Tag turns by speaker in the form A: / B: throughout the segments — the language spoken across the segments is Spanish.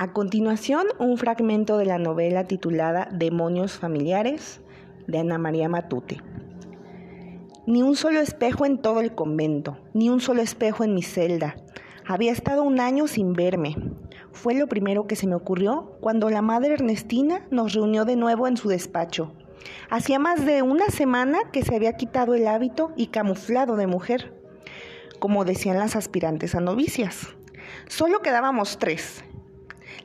A: A continuación, un fragmento de la novela titulada Demonios familiares de Ana María Matute. Ni un solo espejo en todo el convento, ni un solo espejo en mi celda. Había estado un año sin verme. Fue lo primero que se me ocurrió cuando la madre Ernestina nos reunió de nuevo en su despacho. Hacía más de una semana que se había quitado el hábito y camuflado de mujer, como decían las aspirantes a novicias. Solo quedábamos tres,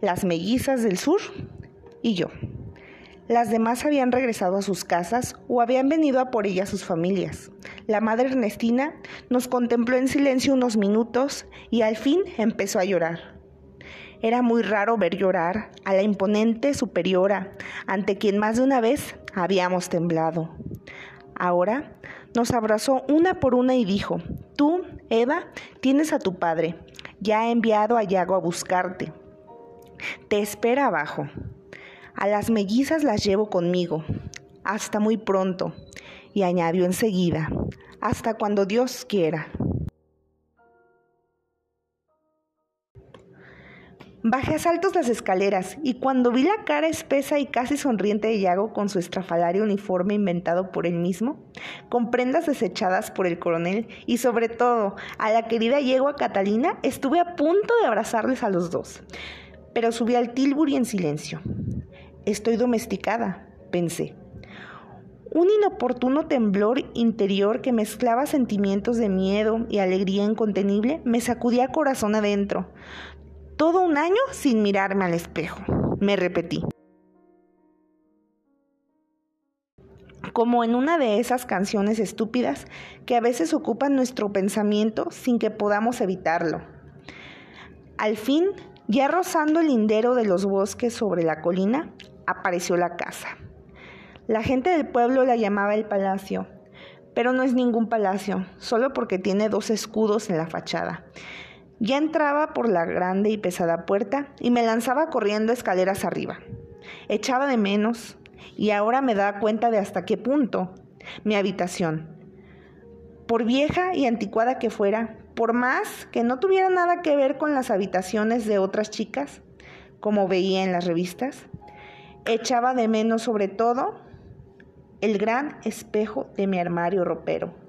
A: las mellizas del sur y yo. Las demás habían regresado a sus casas o habían venido a por ellas sus familias. La madre Ernestina nos contempló en silencio unos minutos y al fin empezó a llorar. Era muy raro ver llorar a la imponente superiora ante quien más de una vez habíamos temblado. Ahora nos abrazó una por una y dijo, tú, Eva, tienes a tu padre, ya ha enviado a Yago a buscarte. Te espera abajo. A las mellizas las llevo conmigo. Hasta muy pronto. Y añadió enseguida, hasta cuando Dios quiera. Bajé a saltos las escaleras y cuando vi la cara espesa y casi sonriente de Yago con su estrafalario uniforme inventado por él mismo, con prendas desechadas por el coronel y sobre todo a la querida yegua Catalina, estuve a punto de abrazarles a los dos pero subí al Tilbury en silencio. Estoy domesticada, pensé. Un inoportuno temblor interior que mezclaba sentimientos de miedo y alegría incontenible me sacudía corazón adentro. Todo un año sin mirarme al espejo, me repetí. Como en una de esas canciones estúpidas que a veces ocupan nuestro pensamiento sin que podamos evitarlo. Al fin ya rozando el lindero de los bosques sobre la colina, apareció la casa. La gente del pueblo la llamaba el palacio, pero no es ningún palacio, solo porque tiene dos escudos en la fachada. Ya entraba por la grande y pesada puerta y me lanzaba corriendo escaleras arriba. Echaba de menos y ahora me da cuenta de hasta qué punto mi habitación. Por vieja y anticuada que fuera, por más que no tuviera nada que ver con las habitaciones de otras chicas, como veía en las revistas, echaba de menos sobre todo el gran espejo de mi armario ropero.